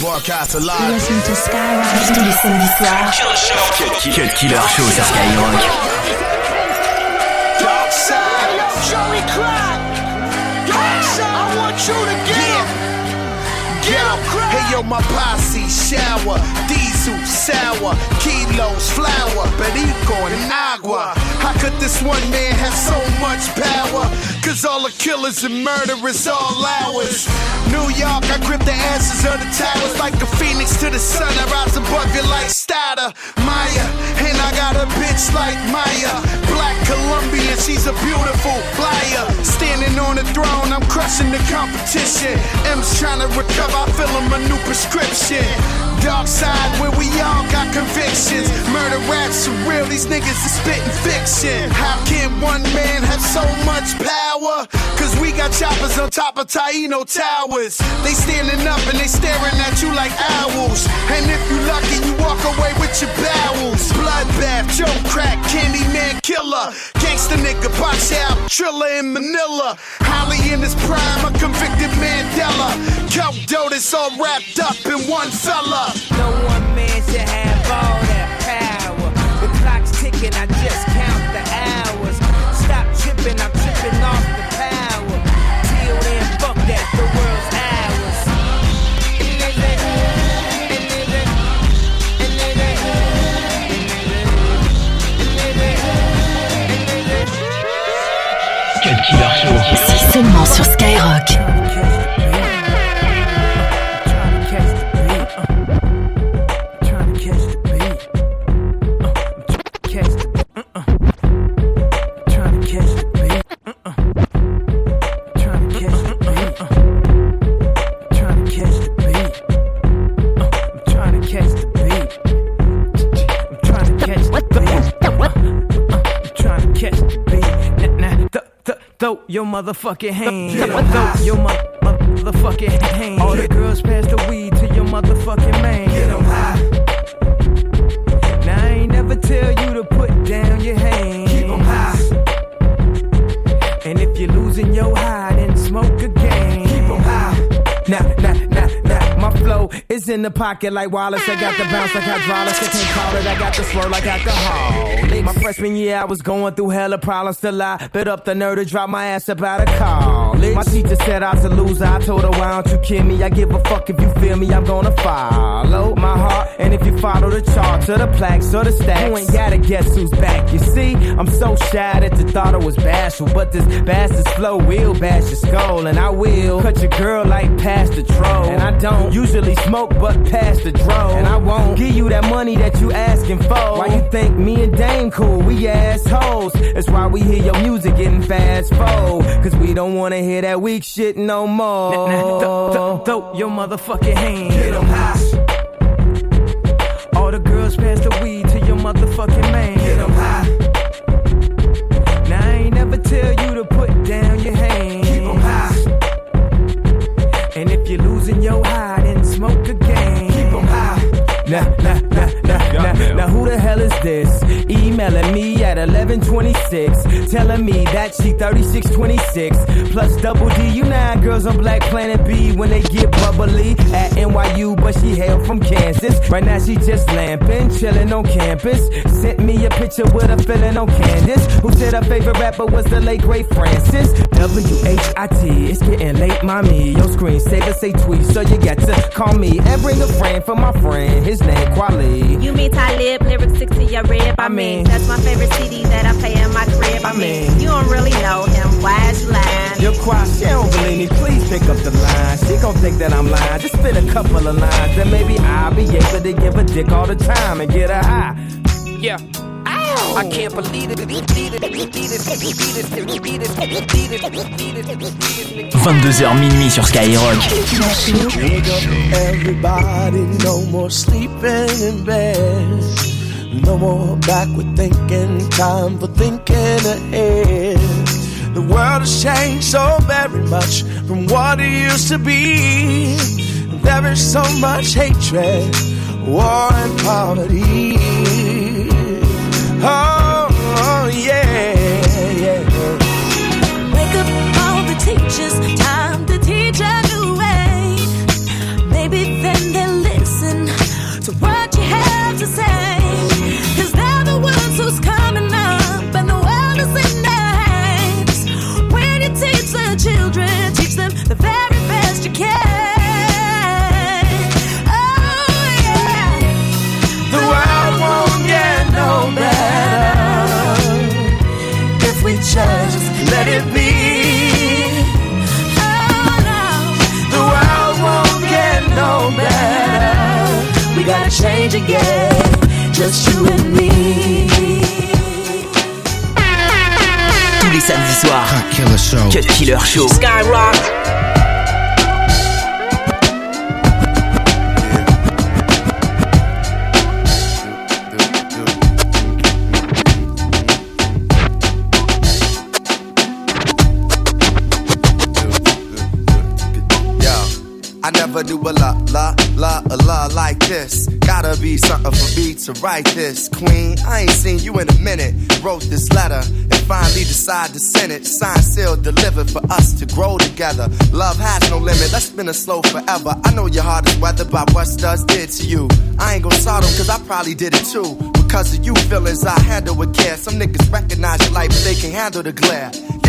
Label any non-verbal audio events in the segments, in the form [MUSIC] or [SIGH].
Broadcast live. Listen to Skyrock. Tous les samedis soirs. Cut, Cut Killer Show sur Skyrock. Dark side, Joey Crack. Dark side, I want you to get. Get Hey yo, my posse shower, diesel sour, kilos flour, perico and agua. How could this one man have so much power? Cause all the killers and murderers all ours. New York, I grip the asses of the towers like a phoenix to the sun. I rise above you like Stada, Maya. And I got a bitch like Maya. Black Colombian, she's a beautiful liar. Standing on the throne, I'm crushing the competition. M's trying to recover, I feel him a new prescription. Dark side convictions. Murder raps are real, these niggas are spitting fiction. How can one man have so much power? Cause we got choppers on top of Taino Towers. They standing up and they staring at you like owls. And if you lucky, you walk away with your bowels. Bloodbath, Joe Crack, Candyman Killer. Gangsta nigga, box out, Thrilla in Manila. Ali in his prime, a convicted Mandela. Coke dough all wrapped up in one fella. No one man should have all that power. The clock's ticking, I just count the hours. Stop tripping, I'm tripping off the power. Till then, fuck that, the world's ours. Cut killer show C'est seulement sur Skyrock. Your motherfucking hand. Throw your motherfucking hand. All the girls pass the weed to your motherfucking man. In the pocket like Wallace. I got the bounce like hydraulics. I can't call it. I got the swirl like alcohol. My freshman year, I was going through hella problems till I bit up the nerve to drop my ass about a college. My teacher said I was a loser. I told her, why don't you kill me? I give a fuck if you feel me. I'm gonna follow my heart. And if you follow the charts or the plaques or the stacks, you ain't gotta guess who's back. You see, I'm so shy that the thought I was bashful. But this bastard's flow will bash your skull. And I will cut your girl like past the troll. And I don't usually smoke, but past the dro. And I won't give you that money that you asking for. Why you think me and Dame cool? We assholes. That's why we hear your music getting fast forward. Cause we don't wanna hear that weak shit no more. Nah, nah, th- th- throw your motherfucking hand. Get them high. All the girls pass the weed to your motherfucking man. Get them high. Now I ain't never tell you to put down your 1126, telling me that she 3626 plus double D. You know girls on Black Planet B when they get bubbly at NYU, but she hail from Kansas. Right now she just lamping, chilling on campus. Sent me a picture with a feeling on Candace, who said her favorite rapper was the late great Francis. W H I T, it's getting late, mommy. Your screensaver say tweet, so you got to call me and bring a friend for my friend. His name Kweli. You mean Talib, lyrics stick to your rib. I, I mean, mean, that's my favorite CD that I play in my crib. I, I mean, mean- you don't really know him. Why is you lying? You're quiet, she don't believe me. Please pick up the line. She gon' think that I'm lying. Just spit a couple of lines, then maybe I'll be able to give a dick all the time and get her high. Yeah. I can't believe it. 22h minuit sur Skyrock. Wake up, everybody, no more sleeping in bed. No more backward thinking, time for thinking ahead. The world has changed so very much from what it used to be. There is so much hatred, war and poverty. Oh, yeah, yeah. Wake up all the teachers, time change again, just you and me. Tous les samedis soirs. Cut Killer Show. Cut Killer Show. Skyrock. Never do a la la la a la like this. Gotta be something for me to write this. Queen, I ain't seen you in a minute. Wrote this letter and finally decided to send it. Signed, sealed, delivered for us to grow together. Love has no limit. Let's spin a slow forever. I know your heart is weathered by what studs did to you. I ain't gonna sort them cause I probably did it too. Because of you feelings I handle with care. Some niggas recognize your light, but they can handle the glare.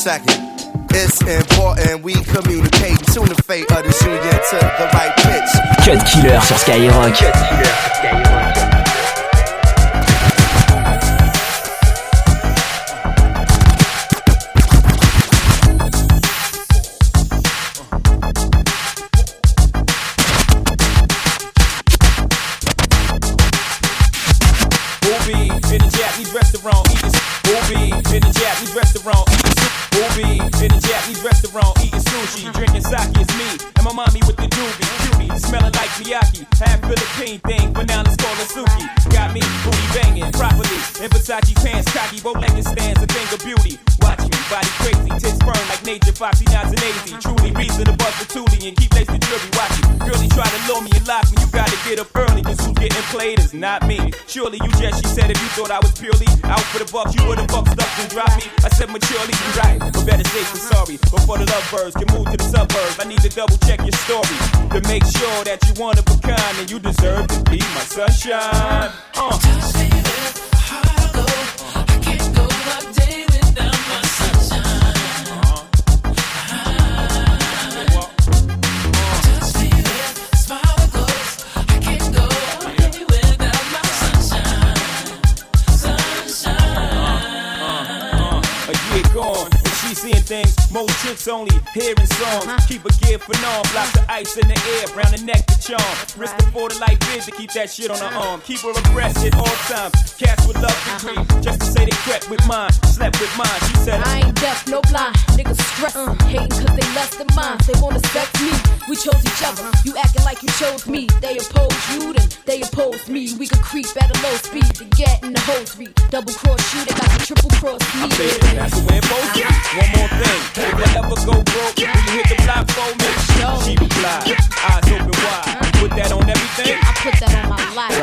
Second. It's important we communicate tune the fate of this union to the right pitch. Cut Killer sur Skyrock. Cut Killer sur Skyrock. Not me. Surely you just she said if you thought I was purely out for the bucks you would've bucked up and dropped me. I said maturely you right but better safe than sorry. Before the lovebirds can move to the suburbs. I need to double check your story to make sure that you one of a kind and you deserve to be my sunshine. Uh. Things most chicks only hearing songs. Keep a gear for norm, block the ice in the air, round the neck to charm. Risk before the light vid to keep that shit on her arm. Keep her abreast at all times. Cats would love to uh-huh. creep, just to say they crept with mine, slept with mine. She said, I ain't deaf, no blind. Niggas stress, uh. hating cause they less than mine. They wanna sex me. We chose each other. Uh-huh. You acting like you chose me. They oppose you, then they oppose me. We could creep at a low speed to get in the hosiery. Double cross you, they got to triple cross me. That's the way it to. One more thing, if you ever go broke, will you hit the block for me? She replied, eyes open wide. Put that on everything. I put that on my life.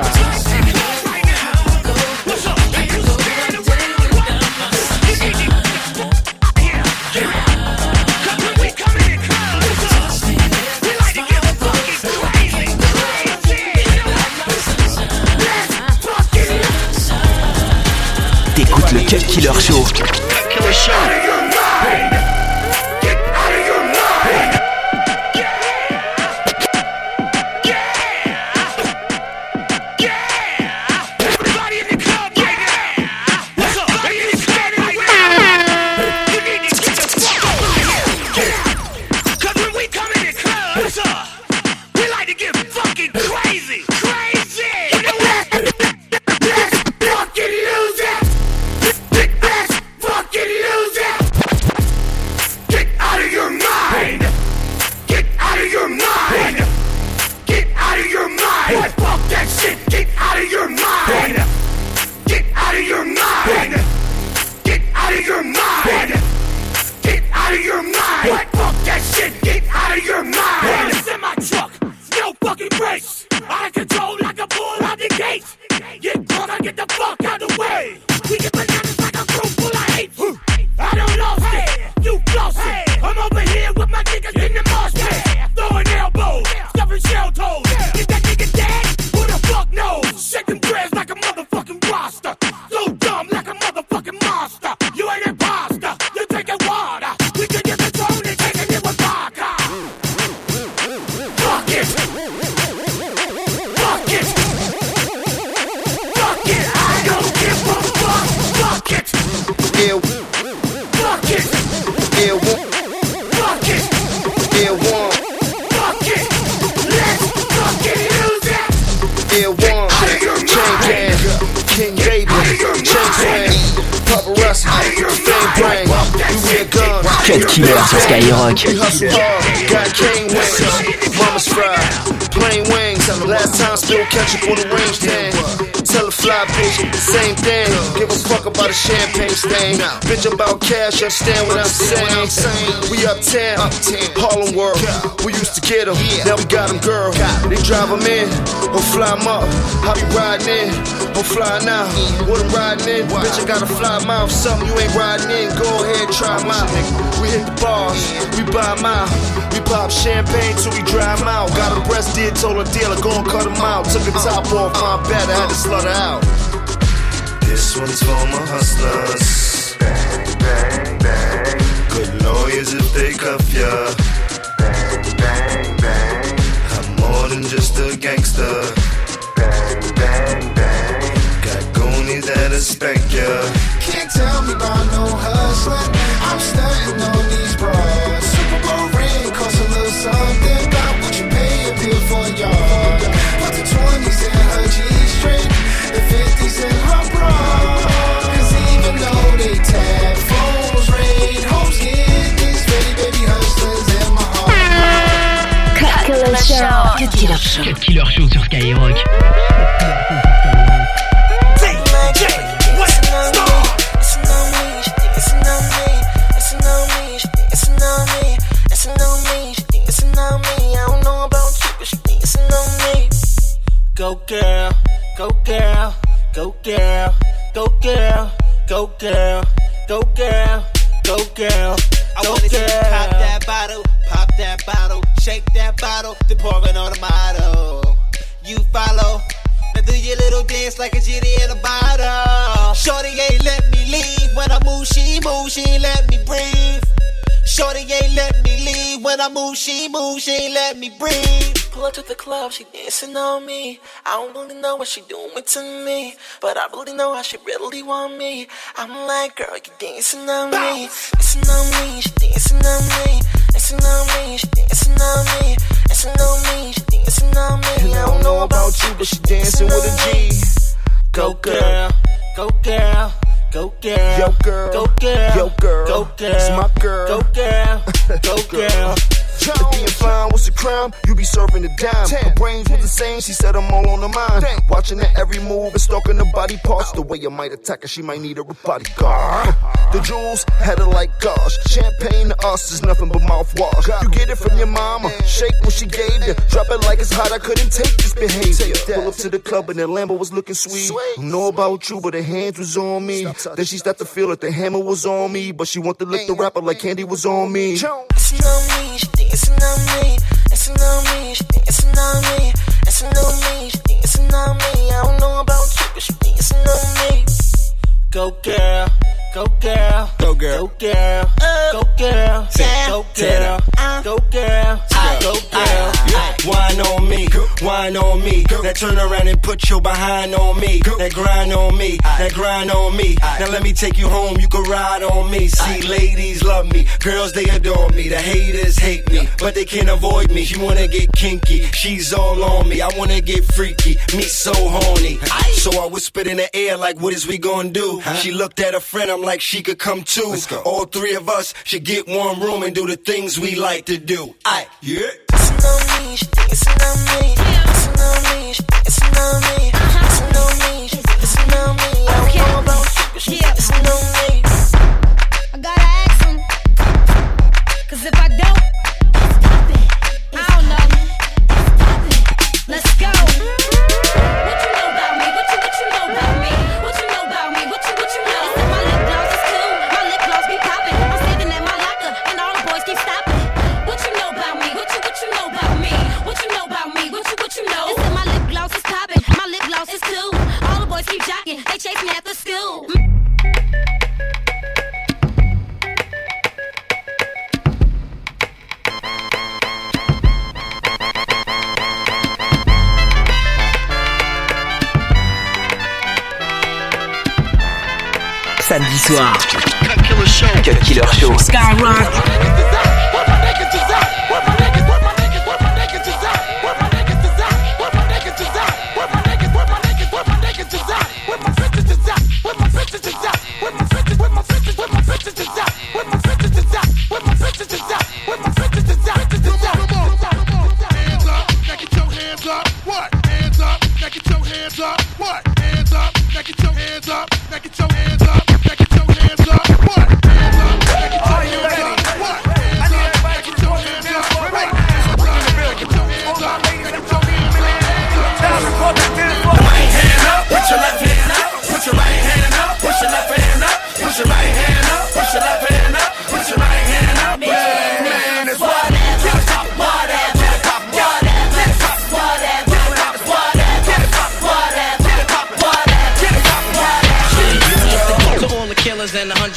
T'écoutes le Cut Killer Show. We hustle hard, got cane wings, mama's fried, plain wings. Last time spill ketchup on the range thing. Tell a fly bitch, same thing. Give a fuck about a champagne stain. Bitch about cash, understand what I'm saying. We uptown, Harlem World. We used to get 'em, now we got 'em, girl. They drive 'em in, or fly 'em up. I be riding in, or flying out. What I'm riding in, bitch, I got a fly mouth. Something you ain't riding in, go ahead, try 'em out. We hit the bars, we buy out. We pop champagne till we dry 'em out. Got a breast did, told her dealer, go and cut 'em out. Took the top uh-huh. off, my bad, I had to slut her out. This one's for my hustlers. Bang, bang, bang. Good lawyers if they cuff ya. Bang, bang, bang. I'm more than just a gangster. Bang, bang, bang. Got goonies that'll spank ya. Can't tell me about no hustling. I'm stunting on these bras. Super Bowl ring costs a little something. About what you pay a bill for y'all. Put the 20s in her G string, the 50s in her bra. Cause even though they tap, phones ring, homes get this ready, baby hustlers in my heart. Cut Killer Show. Cut Killer Show. Cut Killer Show sur Skyrock. Girl, go girl, go girl, go girl, go girl, go girl, go girl. I wanna see you pop that bottle, pop that bottle, shake that bottle, then pour it on the motto. You follow, now do your little dance like a genie in a bottle. Shorty ain't let me leave when I move, she move, she ain't let me breathe. Shorty ain't let when I move, she move, she ain't let me breathe. Pull up to the club, she dancing on me. I don't really know what she doing to me, but I really know how she really want me. I'm like, girl, you dancing on me, dancing on me, she dancing on me, dancing on me, she dancing on me, dancing on me, she dancing on me. And I don't know about you, but she dancing with a G. Go girl, go girl, go girl, Yo, girl. go girl, Yo, girl. go girl, It's my girl. go girl, [LAUGHS] go girl. If being fine was a crime, you be serving a dime. Her brains was the same, she said I'm all on her mind. Watching her every move and stalking her body parts. The way you might attack her, she might need a bodyguard. The jewels had her like gosh. Champagne to us is nothing but mouthwash. You get it from your mama, shake when she gave you. Drop it like it's hot, I couldn't take this behavior. Pull up to the club and the Lambo was looking sweet. Don't know about you, but her hands was on me. Then she started to feel that the hammer was on me, but she want to lick the rapper like candy was on me. Dancing on me, she dancing on me, dancing on me, she dancing on me, dancing on me, she dancing on me. I don't know about you, but she dancing on me. Go girl, go girl, go girl, go girl, go girl, go girl, go girl, go girl. Wine on me, wine on me. Now turn around and put your behind on me. That grind on me, that grind on me. Now let me take you home, you can ride on me. See, ladies love me, girls they adore me. The haters hate me, but they can't avoid me. She wanna get kinky, she's all on me. I wanna get freaky, me so horny. So I whispered in the air like, what is we gonna do? She looked at a friend, I'm like, she could come too. All three of us should get one room and do the things we like to do. I yeah. Dancing on me, she dancing on me, dancing on me, she dancing on me, samedi soir. Cut Killer Show. Cut Killer Show. Skyrock.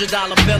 hundred dollar bill.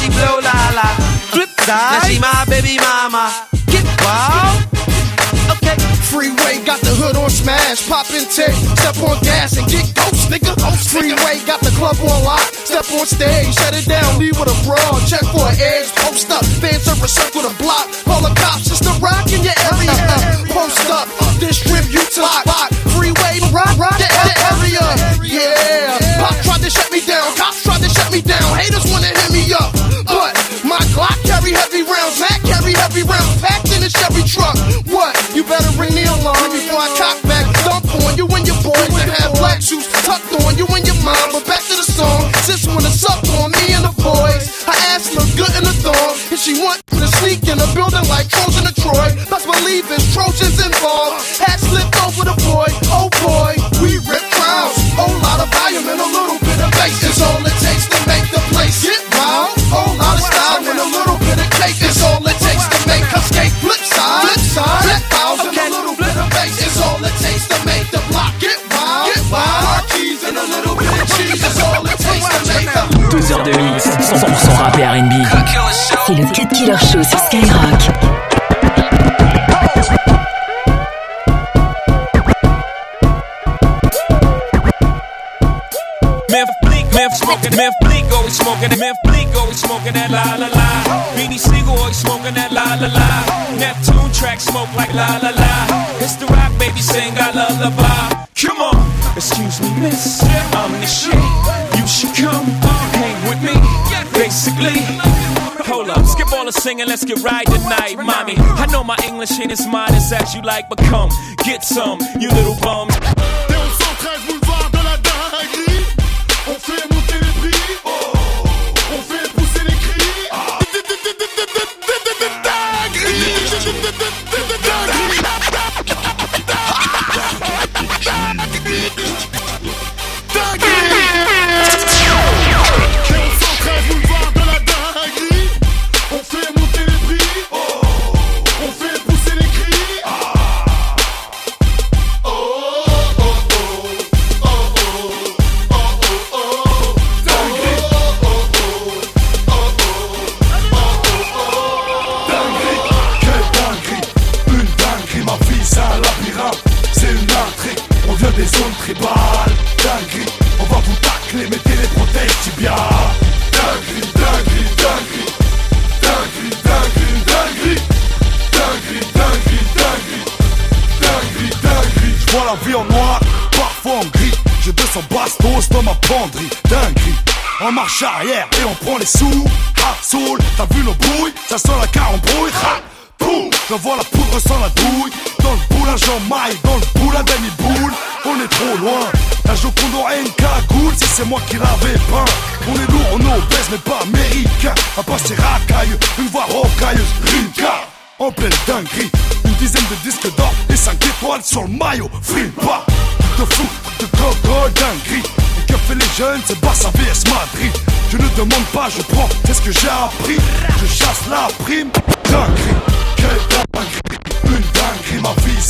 she blow la la. Flip side. Now she my baby mama. Get wild. Okay. Freeway got the hood on smash, poppin' tape, step on gas and get ghost, nigga. Freeway got the club on lock, step on stage, shut it down, leave with a brawl, check for an edge, post up, fans are a circle to block, call the cops, just the rock in your area, post up, distribute to spot, freeway, rock, rock the area, yeah. like Trojan to Troy. Best believe in Trojans involved. Hat slipped over the boy, oh boy. We rip crowds, whole lot of volume and a little bit of bass is all it takes to make the place get wild. Whole lot of style and a little bit of cake is all it takes to make us skate flip side, flip side, 100% rap R&B. C'est le Cut Killer Show sur Skyrock. Memphis Bleek always smoking, Memphis Bleek always smoking that la la la. Beanie Sigel always smoking that la la la. Neptune track smoke like la la la. It's the rock baby sing I lullaby. Come on, excuse me, miss, I'm the shit. You should come hang with me, basically. Hold up, skip all the singing, let's get right tonight, mommy. I know my English ain't as as as you like, but come get some, you little bums. Maille. Dans le boulin, Danny Boule. On est trop loin. La Joconde aurait une cagoule si c'est moi qui l'avais peint. On est lourd, on est obèse, mais pas américain. À passer racailleux, une voix rocailleuse. Rinka, en pleine dinguerie. Une dizaine de disques d'or et 5 étoiles sur le maillot. Flippa, truc de fou, de coco, dinguerie. Que fait les jeunes, c'est Barça vs Madrid. Je ne demande pas, je prends, c'est ce que j'ai appris. Je chasse la prime, dinguerie.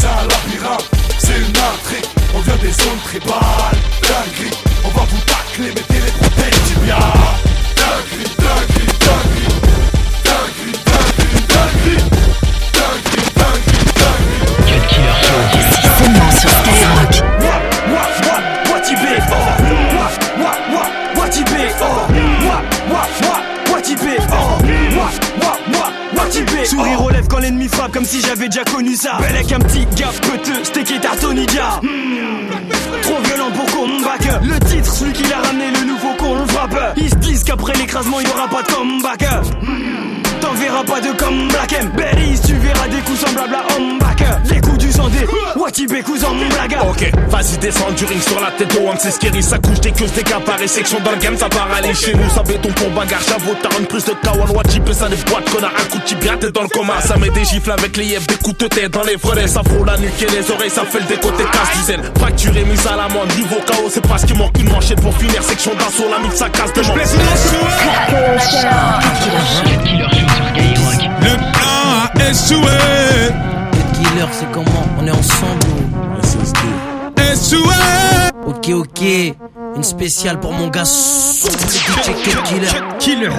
Dinguerie. Ma vie, c'est un labyrinthe, c'est une intrigue. On vient des zones tribales, dinguerie. On va vous tacler, mettez les protèges dinguerie, Comme si j'avais déjà connu ça. Bel avec un petit gars peteux, steak et tartonidia. Trop violent pour qu'on. Le titre, celui qui l'a ramené, le nouveau le frappe. Ils se disent qu'après l'écrasement, il y aura pas de comeback. T'en verras pas de comeback. Bellis, tu verras des coups semblables à Homeback. Du Watibé coups en blague. Ok, vas-y descends du ring sur la tête au c'est scary, ça couche des queues, des capards et section dans le game, ça part aller chez nous, ça béton pour bagarre, j'avoue, t'as une plus de kawan, watchipé, ça des boîtes, connard, un coup de tibia, t'es dans le coma, ça met des gifles avec les yeux, des coups de tête dans les volets, ça frôle la nuque et les oreilles, ça fait le décoté, casse dizaine, fracturé, mise à l'amende, niveau KO, c'est parce qu'il manque. Une manchette pour finir, section d'assaut, la mine, ça casse de. Le plan a échoué. Killer, c'est comment On est ensemble. Échoué. Ok, ok. Une spéciale pour mon gars. DJ Cut Killer. Killer.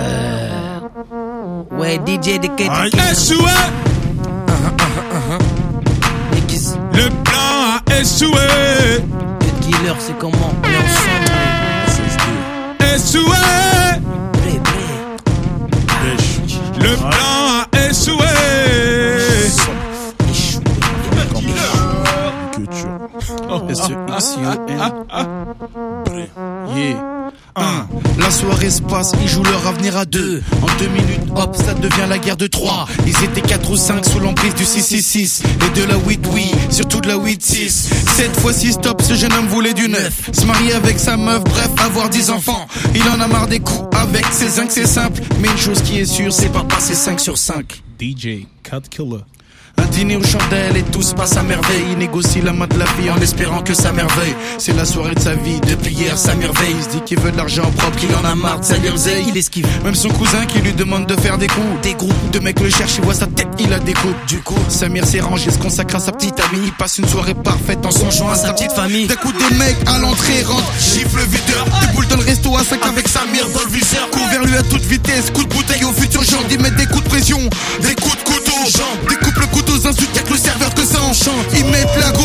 Ouais, DJ de Cut. Killer. Échoué. Niggas, Le plan a échoué. Cut Killer, c'est comment On est ensemble. Échoué. Le plan La soirée se passe, ils jouent leur avenir à deux. En deux minutes, hop, ça devient la guerre de trois. Ils étaient quatre ou cinq sous l'emprise du 666 et de la 8 oui, surtout de la 8-6. Cette fois-ci, stop, ce jeune homme voulait du neuf. Se marier avec sa meuf, bref, avoir dix enfants. Il en a marre des coups avec ses zincs, c'est simple. Mais une chose qui est sûre, c'est pas passer 5 sur 5. DJ Cut Killer. Un dîner aux chandelles et tout se passe à merveille. Il négocie la main de la fille en espérant que ça merveille. C'est la soirée de sa vie, depuis hier ça merveille. Il se dit qu'il veut de l'argent propre, qu'il en a marre de sa merveille. Il esquive. Même son cousin qui lui demande de faire des coups. Des groupes de mecs le cherchent, il voit sa tête, il la découpe. Du coup, Samir s'est rangé, se consacre à sa petite amie. Il passe une soirée parfaite en songeant à sa petite famille. D'un coup, des mecs à l'entrée rentrent, gifle le videur. Déboule dans le resto à 5 avec Samir dans le viseur. Court vers lui à toute vitesse, coup de bouteille au futur genre d'y mettre des coups de pression, des coups de couteau. Découpe le couteau aux insultes, y'a que le serveur que ça enchante. Ils mettent la go,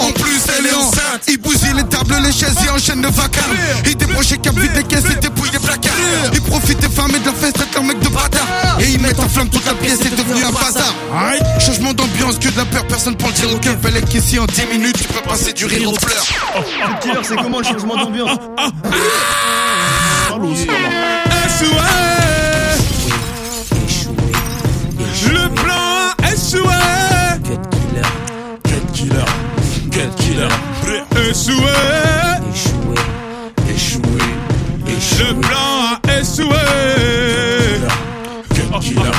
en plus elle est enceinte. Ils bousillent les tables, les chaises et enchaînent le vacarme. Ils débranchent les câbles, vident les caisses et dépouillent les placards. Ils profitent des femmes et de la fête, traitent leur mec de bâtard. Et ils mettent en flamme toute la pièce, c'est devenu un bazar. Changement d'ambiance, que de la peur, personne prend le tir au cœur. Fallait qu'ici en 10 minutes, tu peux passer du rire aux pleurs. Le killer, c'est comment le changement d'ambiance killer. Échoué. Échoué. Échoué. Le plan a échoué. Cut killer.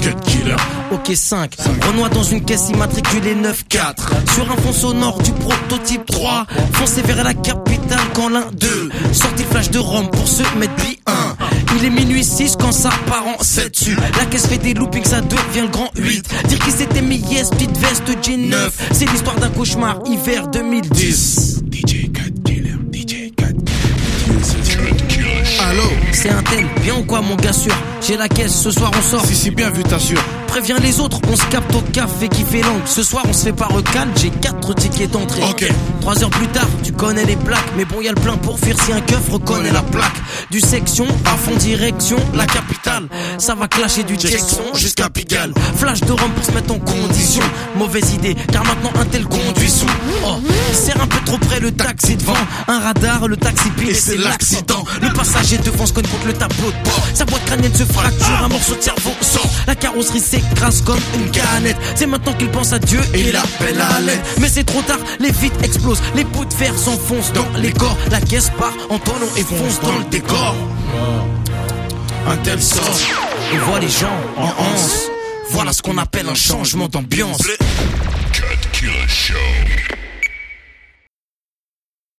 Cut killer. Ok 5 Renoir dans une caisse immatriculée 9-4 Sur un fond sonore du prototype 3 Foncez vers la capitale quand l'un 2 Sorti flash de Rome pour se mettre bi 1 Il est minuit 6 quand ça part en 7 dessus La caisse fait des loopings ça devient le grand 8 Dire qu'il s'était mis yes petite veste jean 9 C'est l'histoire d'un cauchemar hiver 2010 DJ 4 killer. DJ 4 Allô C'est un tel, bien ou quoi mon gars sûr? J'ai la caisse, ce soir on sort. Si si bien vu t'assures Préviens les autres, on se capte au café qui fait langue. Ce soir on se fait pas recal, j'ai quatre tickets d'entrée. Ok. Trois heures plus tard, tu connais les plaques. Mais bon y a le plein pour fuir si un keuf reconnaît la plaque. Du section à fond direction la capitale. Ça va clasher du Jackson jusqu'à Pigalle. Flash de Rome pour se mettre en condition. Mauvaise idée, car maintenant un tel conduit sous. Oh, sert un peu trop près le taxi devant. Un radar, le taxi pile et c'est l'accident. Le passager devant se cogne contre le tableau de bord. Sa boîte crânienne se fracture, un morceau de cerveau sort. La carrosserie s'écrase comme une canette. C'est maintenant qu'il pense à Dieu et il appelle à l'aide. Mais c'est trop tard, les vitres explosent Les bouts de fer s'enfoncent dans les corps. La caisse part en tonneau et fonce dans le décor. Un tel sort. Et voit les gens en anse. Voilà ce qu'on appelle un changement d'ambiance